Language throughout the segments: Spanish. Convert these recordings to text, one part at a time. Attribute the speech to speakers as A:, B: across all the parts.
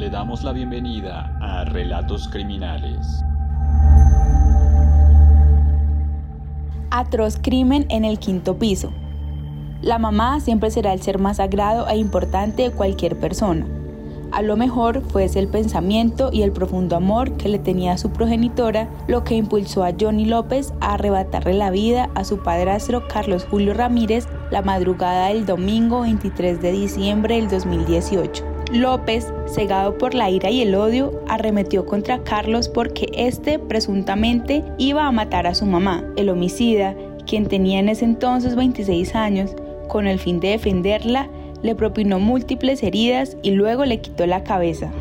A: le damos la bienvenida a Relatos Criminales.
B: Atroz crimen en el quinto piso. La mamá siempre será el ser más sagrado e importante de cualquier persona. A lo mejor fue ese el pensamiento y el profundo amor que le tenía a su progenitora lo que impulsó a Johnny López a arrebatarle la vida a su padrastro Carlos Julio Ramírez la madrugada del domingo 23 de diciembre del 2018. López, cegado por la ira y el odio, arremetió contra Carlos porque éste presuntamente iba a matar a su mamá. El homicida, quien tenía en ese entonces 26 años, con el fin de defenderla, le propinó múltiples heridas y luego le quitó la cabeza.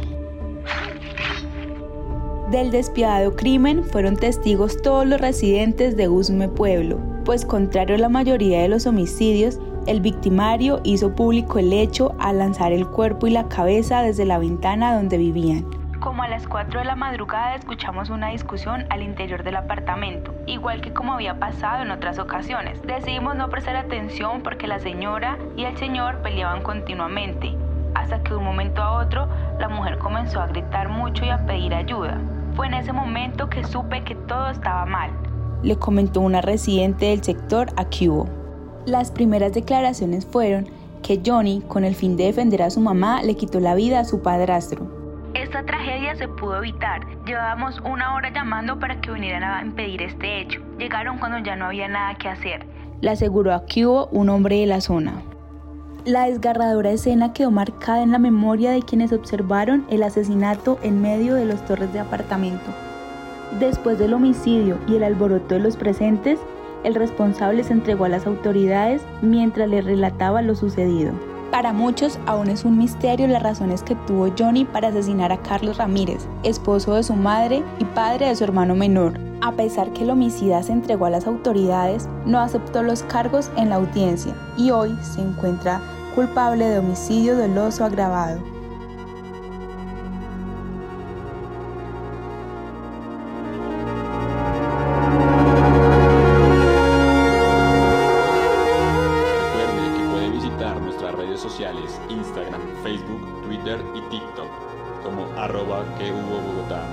B: Del despiadado crimen fueron testigos todos los residentes de Usme Pueblo, pues contrario a la mayoría de los homicidios, el victimario hizo público el hecho al lanzar el cuerpo y la cabeza desde la ventana donde vivían. Como a las 4 de la madrugada escuchamos una discusión al interior del apartamento, igual que como había pasado en otras ocasiones. Decidimos no prestar atención porque la señora y el señor peleaban continuamente, hasta que de un momento a otro la mujer comenzó a gritar mucho y a pedir ayuda. Fue en ese momento que supe que todo estaba mal, le comentó una residente del sector a Cubo. Las primeras declaraciones fueron que Johnny, con el fin de defender a su mamá, le quitó la vida a su padrastro. Esta tragedia se pudo evitar. Llevábamos una hora llamando para que vinieran a impedir este hecho. Llegaron cuando ya no había nada que hacer. Le aseguró a Cubo un hombre de la zona. La desgarradora escena quedó marcada en la memoria de quienes observaron el asesinato en medio de los torres de apartamento. Después del homicidio y el alboroto de los presentes, el responsable se entregó a las autoridades mientras le relataba lo sucedido. Para muchos aún es un misterio las razones que tuvo Johnny para asesinar a Carlos Ramírez, esposo de su madre y padre de su hermano menor. A pesar que el homicida se entregó a las autoridades, no aceptó los cargos en la audiencia y hoy se encuentra culpable de homicidio doloso agravado.
A: Sociales, Instagram, Facebook, Twitter y TikTok, como arroba que hubo Bogotá.